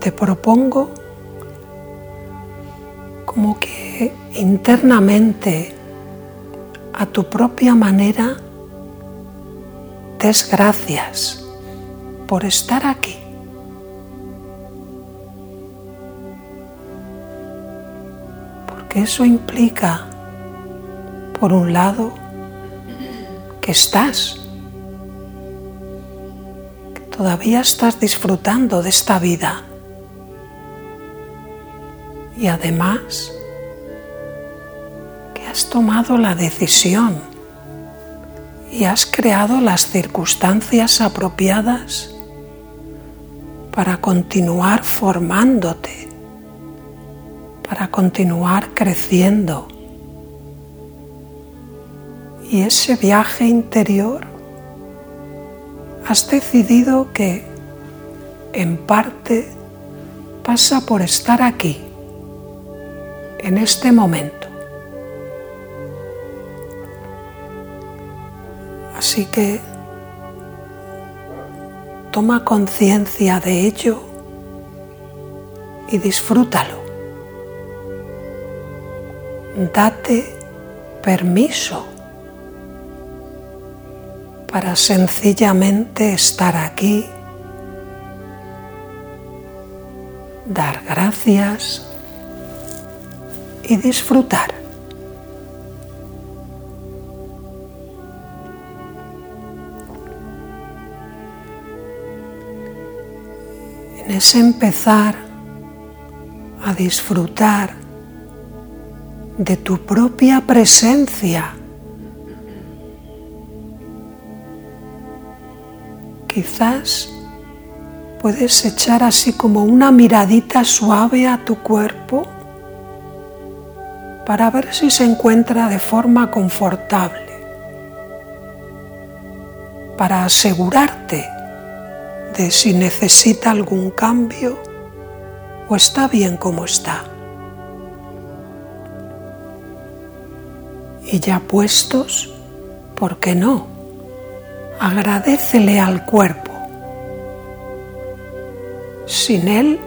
te propongo como que internamente, a tu propia manera, des gracias por estar aquí. Porque eso implica, por un lado, que estás, que todavía estás disfrutando de esta vida y además que has tomado la decisión y has creado las circunstancias apropiadas para continuar formándote, para continuar creciendo. Y ese viaje interior has decidido que en parte pasa por estar aquí en este momento. Así que toma conciencia de ello y disfrútalo. Date permiso para sencillamente estar aquí, dar gracias y disfrutar. En empezar a disfrutar de tu propia presencia, quizás puedes echar así como una miradita suave a tu cuerpo para ver si se encuentra de forma confortable, para asegurarte de si necesita algún cambio o está bien como está. Y ya puestos, ¿por qué no? Agradecele al cuerpo. Sin él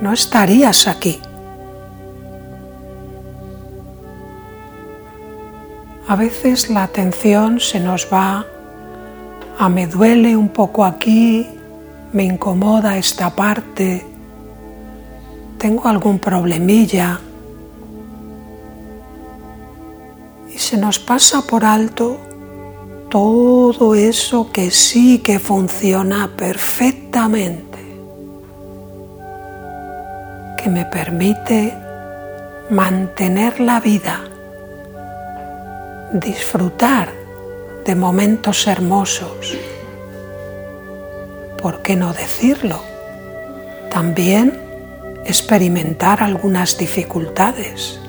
no estarías aquí. A veces la atención se nos va a me duele un poco aquí, me incomoda esta parte, tengo algún problemilla y se nos pasa por alto todo eso que sí que funciona perfectamente, que me permite mantener la vida disfrutar de momentos hermosos. ¿Por qué no decirlo? También experimentar algunas dificultades.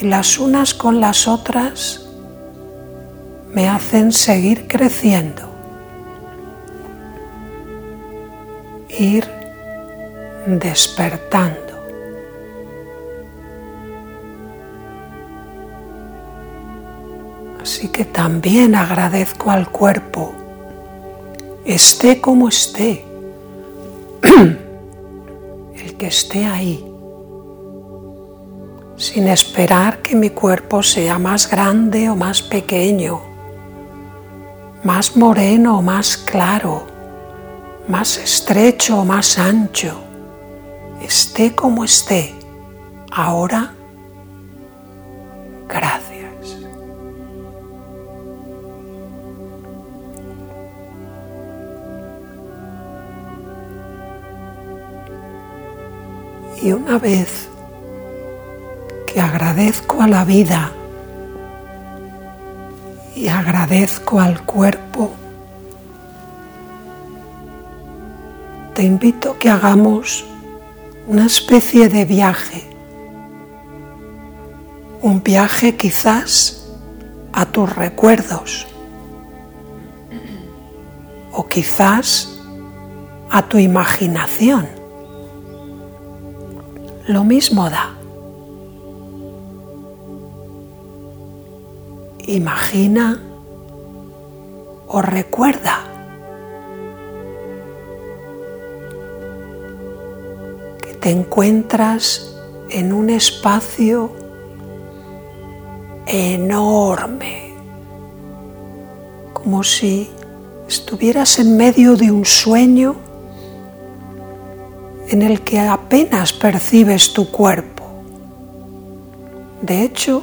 Y las unas con las otras me hacen seguir creciendo. Ir despertando. Así que también agradezco al cuerpo, esté como esté, el que esté ahí, sin esperar que mi cuerpo sea más grande o más pequeño, más moreno o más claro, más estrecho o más ancho, esté como esté, ahora, gracias. Y una vez que agradezco a la vida y agradezco al cuerpo, te invito a que hagamos una especie de viaje, un viaje quizás a tus recuerdos o quizás a tu imaginación lo mismo da. Imagina o recuerda que te encuentras en un espacio enorme, como si estuvieras en medio de un sueño en el que apenas percibes tu cuerpo. De hecho,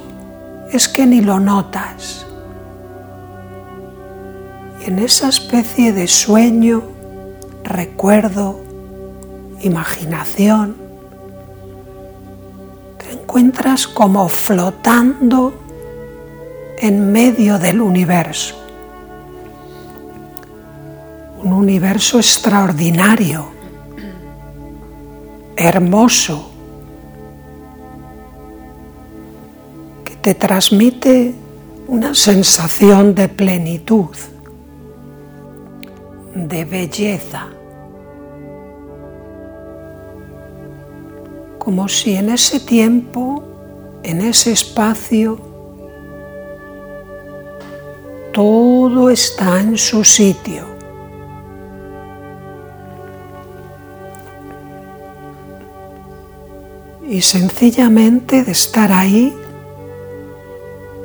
es que ni lo notas. Y en esa especie de sueño, recuerdo, imaginación, te encuentras como flotando en medio del universo. Un universo extraordinario, hermoso, que te transmite una sensación de plenitud, de belleza, como si en ese tiempo, en ese espacio, todo está en su sitio. Y sencillamente de estar ahí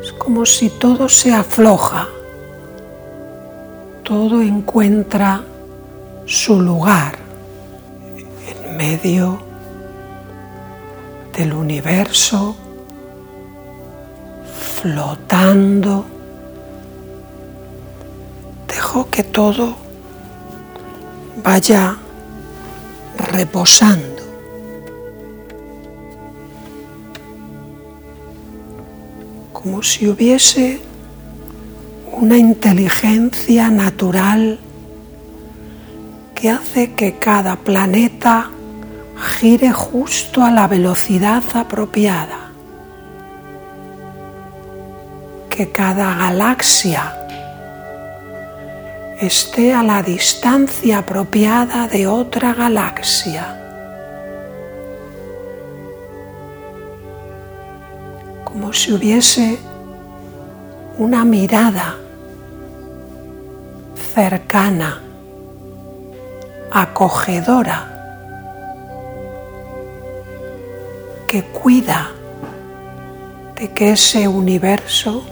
es como si todo se afloja, todo encuentra su lugar en medio del universo, flotando que todo vaya reposando. Como si hubiese una inteligencia natural que hace que cada planeta gire justo a la velocidad apropiada, que cada galaxia esté a la distancia apropiada de otra galaxia. Como si hubiese una mirada cercana, acogedora, que cuida de que ese universo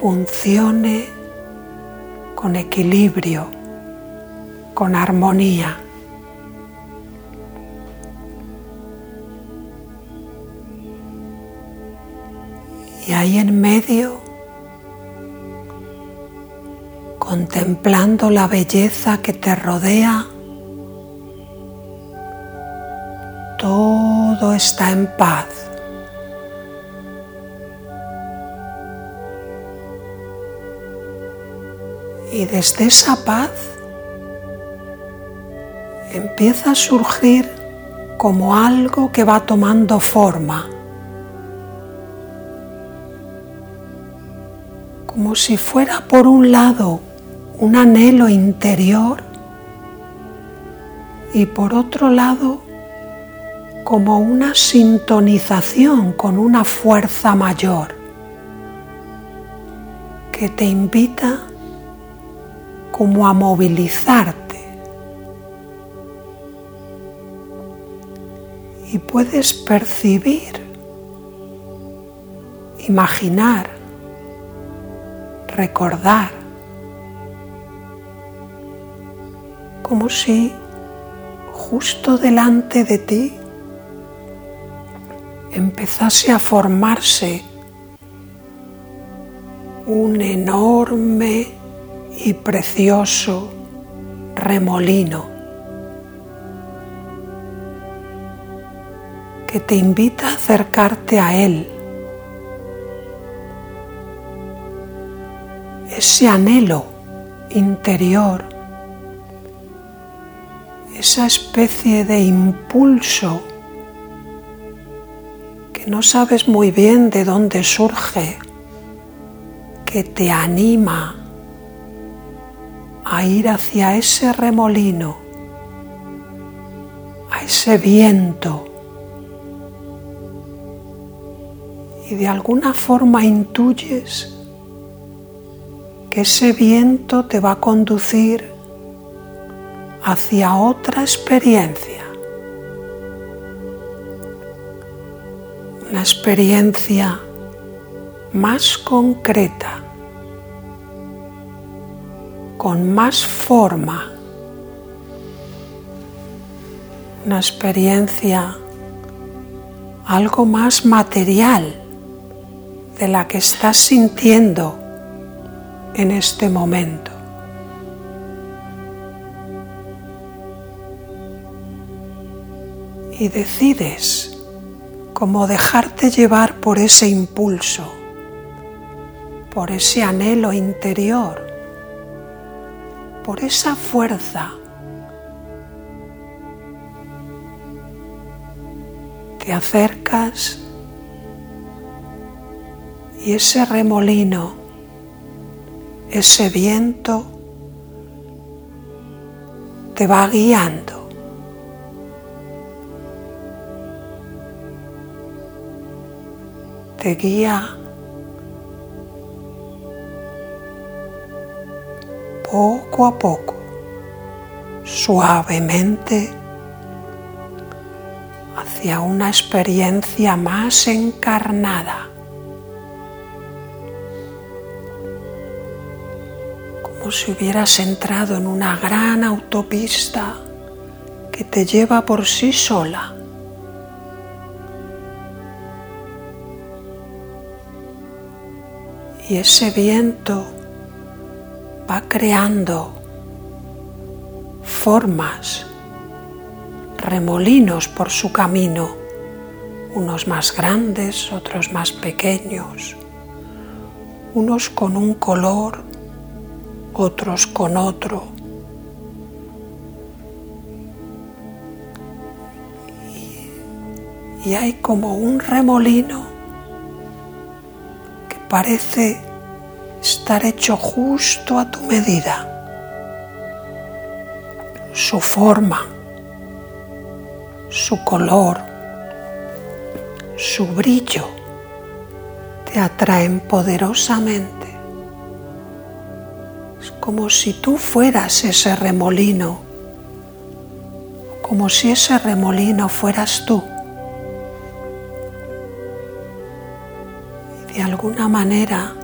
funcione con equilibrio, con armonía. Y ahí en medio, contemplando la belleza que te rodea, todo está en paz. Y desde esa paz empieza a surgir como algo que va tomando forma, como si fuera por un lado un anhelo interior y por otro lado como una sintonización con una fuerza mayor que te invita como a movilizarte. Y puedes percibir, imaginar, recordar, como si justo delante de ti empezase a formarse un enorme y precioso remolino que te invita a acercarte a él. Ese anhelo interior, esa especie de impulso que no sabes muy bien de dónde surge, que te anima a ir hacia ese remolino, a ese viento. Y de alguna forma intuyes ese viento te va a conducir hacia otra experiencia. Una experiencia más concreta, con más forma, una experiencia algo más material de la que estás sintiendo en este momento. Y decides cómo dejarte llevar por ese impulso, por ese anhelo interior, por esa fuerza te acercas y ese remolino, ese viento te va guiando. Te guía poco a poco, suavemente hacia una experiencia más encarnada, si hubieras entrado en una gran autopista que te lleva por sí sola. Y ese viento va creando formas remolinos por su camino, unos más grandes, otros más pequeños, unos con un color, otros con otro. Y, hay como un remolino que parece estar hecho justo a tu medida. Su forma, su color, su brillo te atraen poderosamente. Es como si tú fueras ese remolino, como si ese remolino fueras tú. Y de alguna manera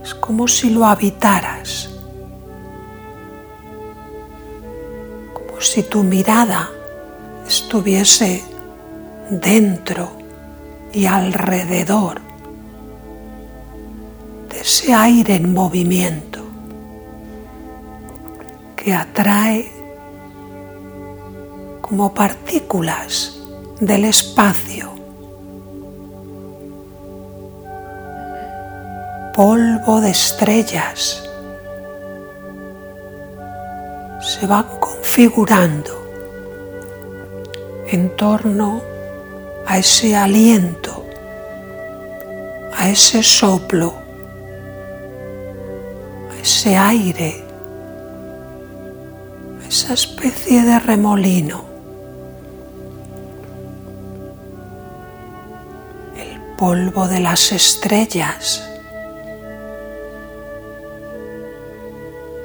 es como si lo habitaras, como si tu mirada estuviese dentro y alrededor de ese aire en movimiento que atrae como partículas del espacio, polvo de estrellas, se van configurando en torno a ese aliento, a ese soplo, a ese aire, esa especie de remolino. El polvo de las estrellas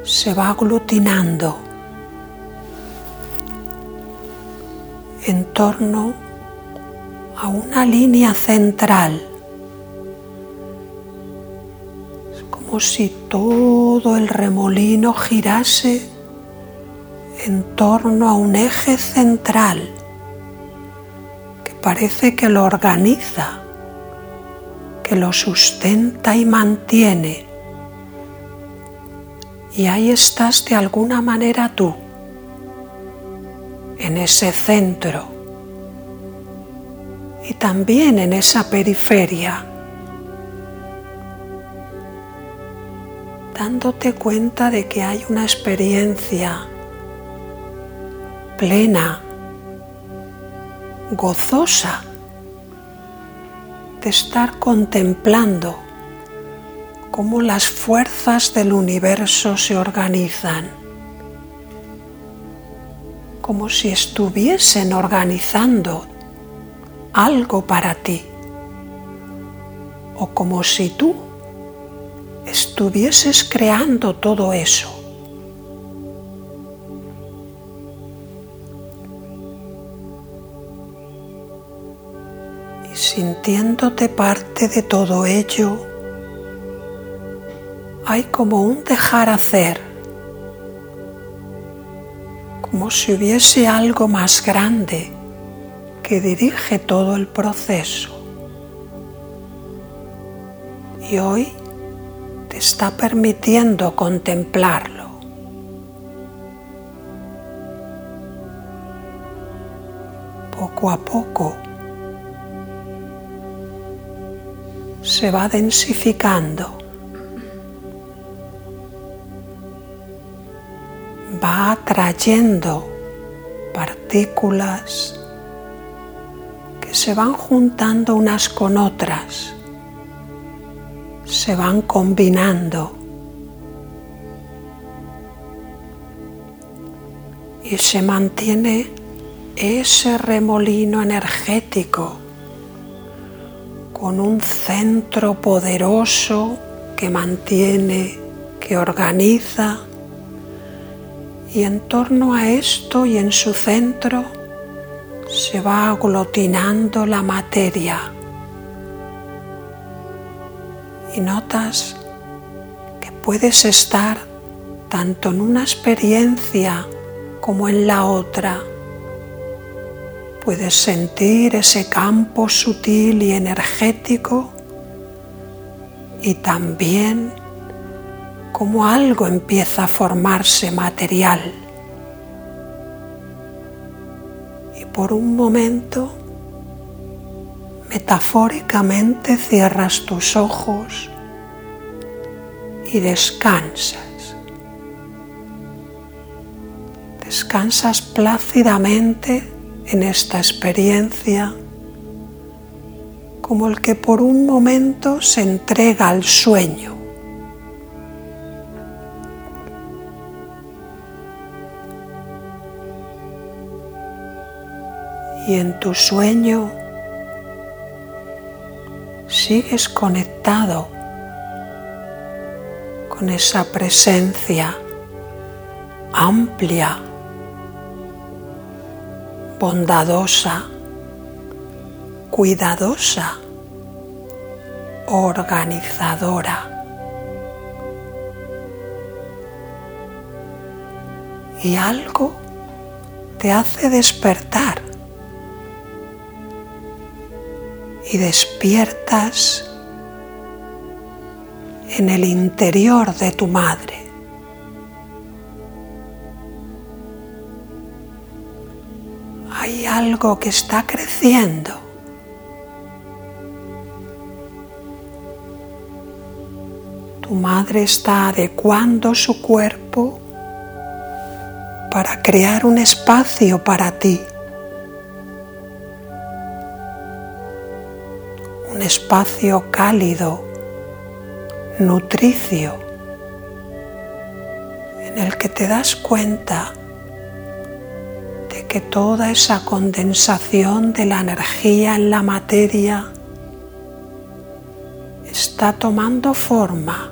se va aglutinando en torno a una línea central. Es como si todo el remolino girase en torno a un eje central que parece que lo organiza, que lo sustenta y mantiene. Y ahí estás de alguna manera tú en ese centro y también en esa periferia, dándote cuenta de que hay una experiencia plena, gozosa de estar contemplando cómo las fuerzas del universo se organizan como si estuviesen organizando algo para ti o como si tú estuvieses creando todo eso. Sintiéndote parte de todo ello, hay como un dejar hacer, como si hubiese algo más grande que dirige todo el proceso. Y hoy te está permitiendo contemplarlo. Poco a poco se va densificando. Va atrayendo partículas que se van juntando unas con otras, se van combinando y se mantiene ese remolino energético con un centro poderoso que mantiene, que organiza y en torno a esto y en su centro se va aglutinando la materia y notas que puedes estar tanto en una experiencia como en la otra. Puedes sentir ese campo sutil y energético y también como algo empieza a formarse material. Y por un momento, metafóricamente cierras tus ojos y descansas. Descansas plácidamente en esta experiencia como el que por un momento se entrega al sueño. y en tu sueño sigues conectado con esa presencia amplia, bondadosa, cuidadosa, organizadora. Y algo te hace despertar y despiertas en el interior de tu madre. Algo que está creciendo. Tu madre está adecuando su cuerpo para crear un espacio para ti. espacio cálido, nutricio, en el que te das cuenta que toda esa condensación de la energía en la materia está tomando forma,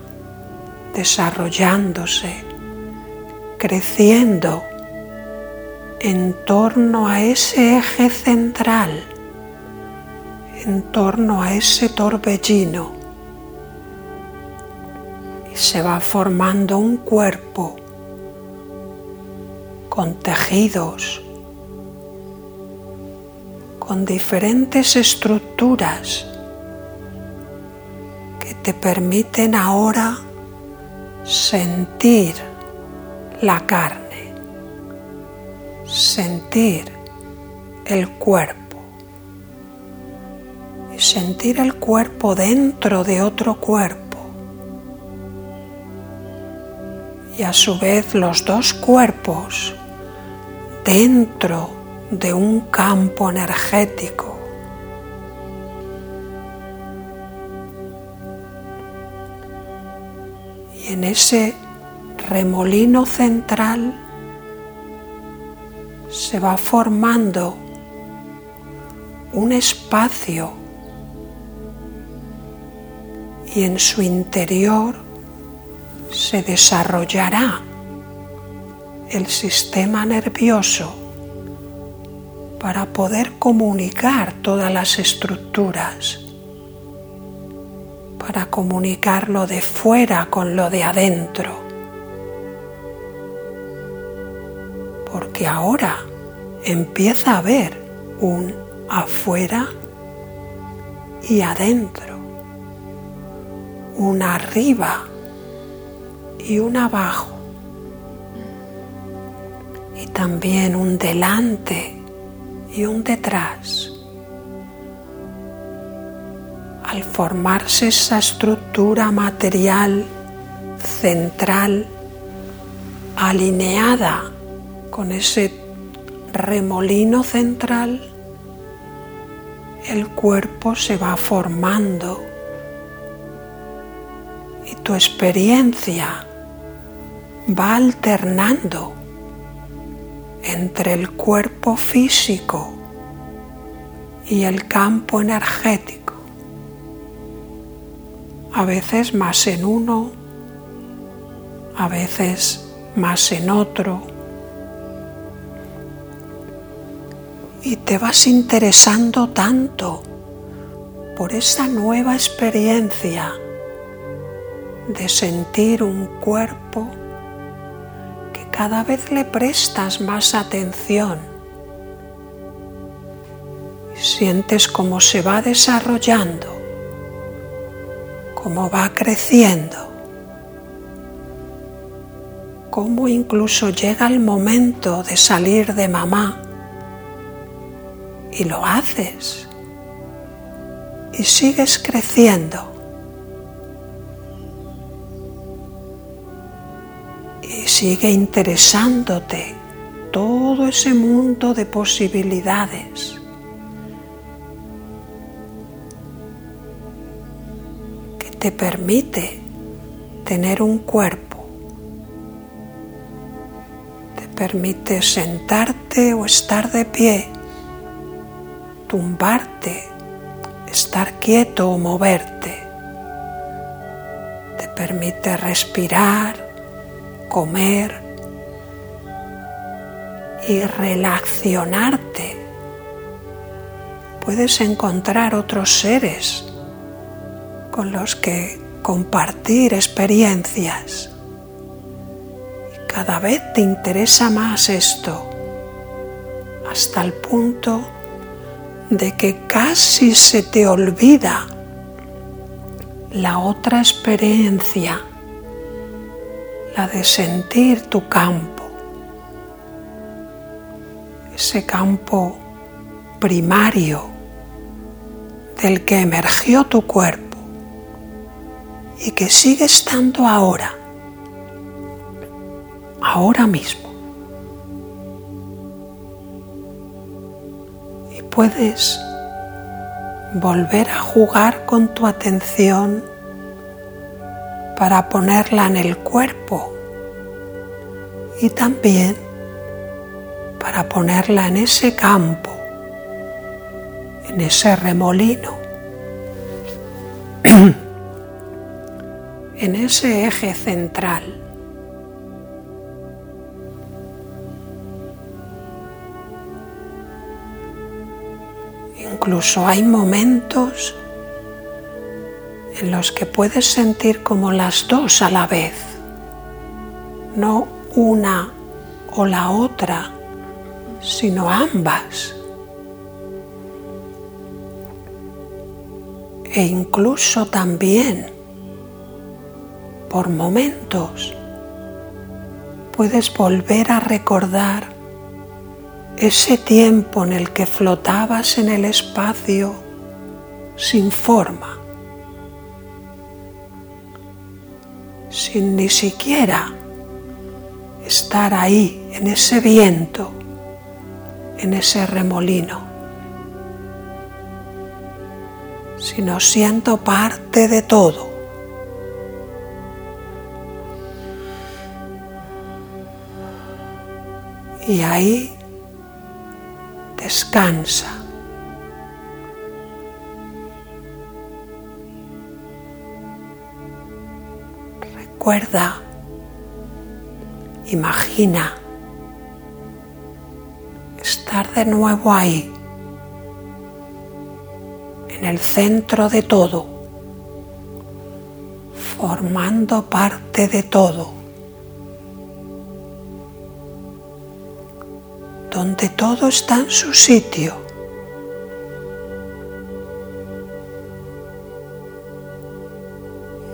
desarrollándose, creciendo en torno a ese eje central en torno a ese torbellino. Y se va formando un cuerpo con tejidos, con diferentes estructuras que te permiten ahora sentir la carne, sentir el cuerpo sentir el cuerpo dentro de otro cuerpo. Y a su vez los dos cuerpos dentro de un campo energético. Y en ese remolino central se va formando un espacio y en su interior se desarrollará el sistema nervioso para poder comunicar todas las estructuras, para comunicar lo de fuera con lo de adentro. Porque ahora empieza a haber un afuera y adentro, un arriba y un abajo, y también un delante y un detrás. Al formarse esa estructura material central alineada con ese remolino central, el cuerpo se va formando y tu experiencia va alternando entre el cuerpo físico y el campo energético, a veces más en uno, a veces más en otro, y te vas interesando tanto por esa nueva experiencia de sentir un cuerpo cada vez le prestas más atención. Sientes cómo se va desarrollando, cómo va creciendo, cómo incluso llega el momento de salir de mamá y lo haces y sigues creciendo. Sigue interesándote todo ese mundo de posibilidades. que te permite tener un cuerpo, te permite sentarte o estar de pie tumbarte, estar quieto o moverte. Te permite respirar, comer y relacionarte. Puedes encontrar otros seres con los que compartir experiencias. Y cada vez te interesa más esto, hasta el punto de que casi se te olvida la otra experiencia, la de sentir tu campo, ese campo primario del que emergió tu cuerpo y que sigue estando ahora, ahora mismo. puedes volver a jugar con tu atención para ponerla en el cuerpo y también para ponerla en ese campo, en ese remolino, en ese eje central. Incluso hay momentos en los que puedes sentir como las dos a la vez, no una o la otra, sino ambas. E incluso también, por momentos, puedes volver a recordar ese tiempo en el que flotabas en el espacio sin forma, sin ni siquiera estar ahí en ese viento, en ese remolino, sino siendo parte de todo. Y ahí descansa. Recuerda, imagina, estar de nuevo ahí, en el centro de todo, formando parte de todo, donde todo está en su sitio.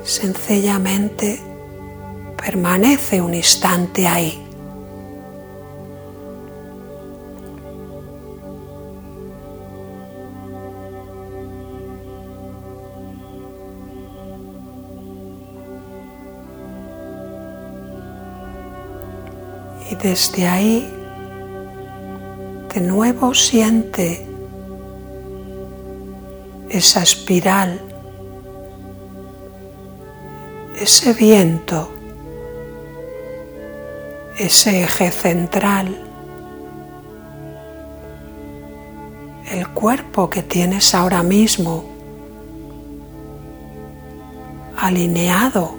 Sencillamente permanece un instante ahí. Y desde ahí de nuevo siente esa espiral, ese viento ese eje central, el cuerpo que tienes ahora mismo alineado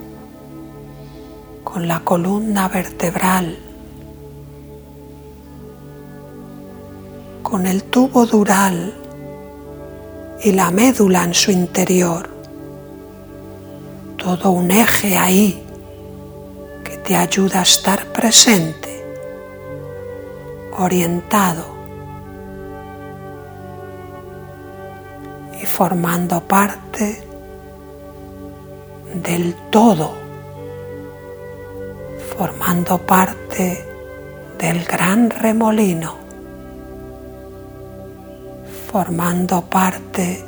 con la columna vertebral, con el tubo dural y la médula en su interior, todo un eje ahí te ayuda a estar presente, orientado y formando parte del todo, formando parte del gran remolino, formando parte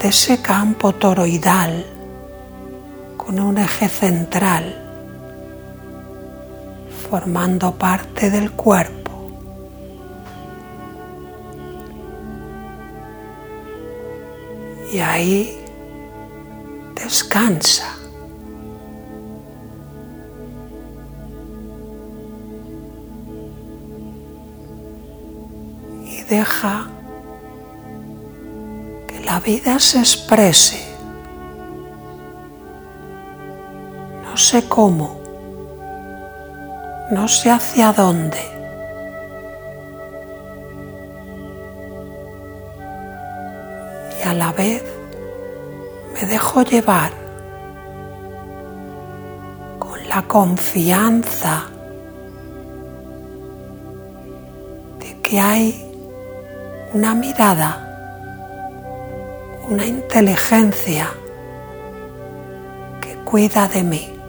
de ese campo toroidal con un eje central formando parte del cuerpo. Y ahí descansa. Y deja que la vida se exprese. No sé cómo, no sé hacia dónde. Y a la vez me dejo llevar con la confianza de que hay una mirada, una inteligencia que cuida de mí.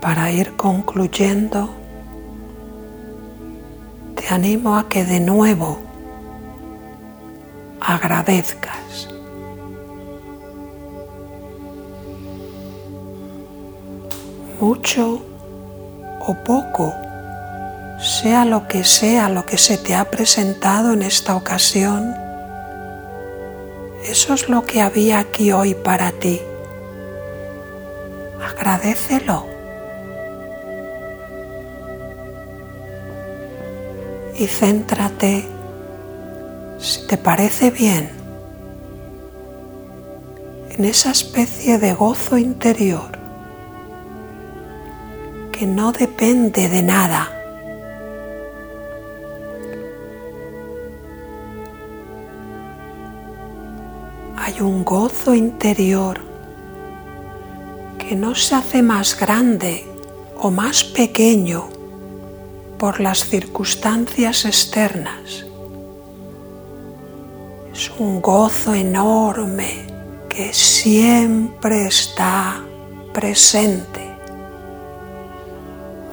Para ir concluyendo, te animo a que de nuevo agradezcas. Mucho o poco, sea lo que sea lo que se te ha presentado en esta ocasión, eso es lo que había aquí hoy para ti. Agradecelo. Y céntrate, si te parece bien, en esa especie de gozo interior que no depende de nada. Hay un gozo interior que no se hace más grande o más pequeño por las circunstancias externas. Es un gozo enorme que siempre está presente,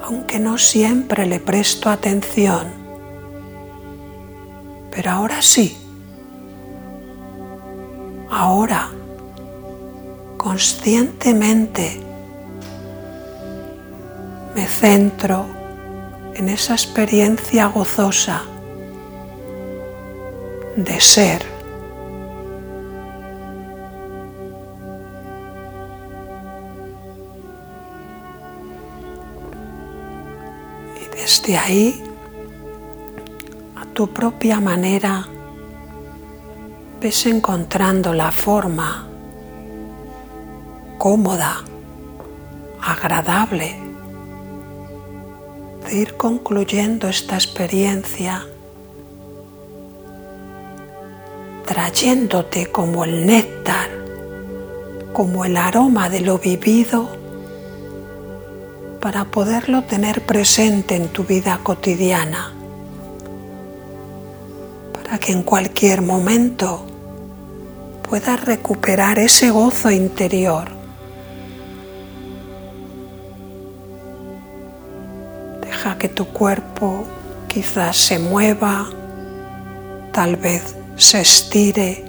aunque no siempre le presto atención. Pero ahora sí, ahora conscientemente me centro en esa experiencia gozosa de ser. Y desde ahí, a tu propia manera, ves encontrando la forma cómoda, agradable ir concluyendo esta experiencia, trayéndote como el néctar, como el aroma de lo vivido, para poderlo tener presente en tu vida cotidiana, para que en cualquier momento puedas recuperar ese gozo interior que tu cuerpo quizás se mueva, tal vez se estire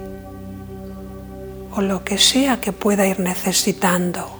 o lo que sea que pueda ir necesitando.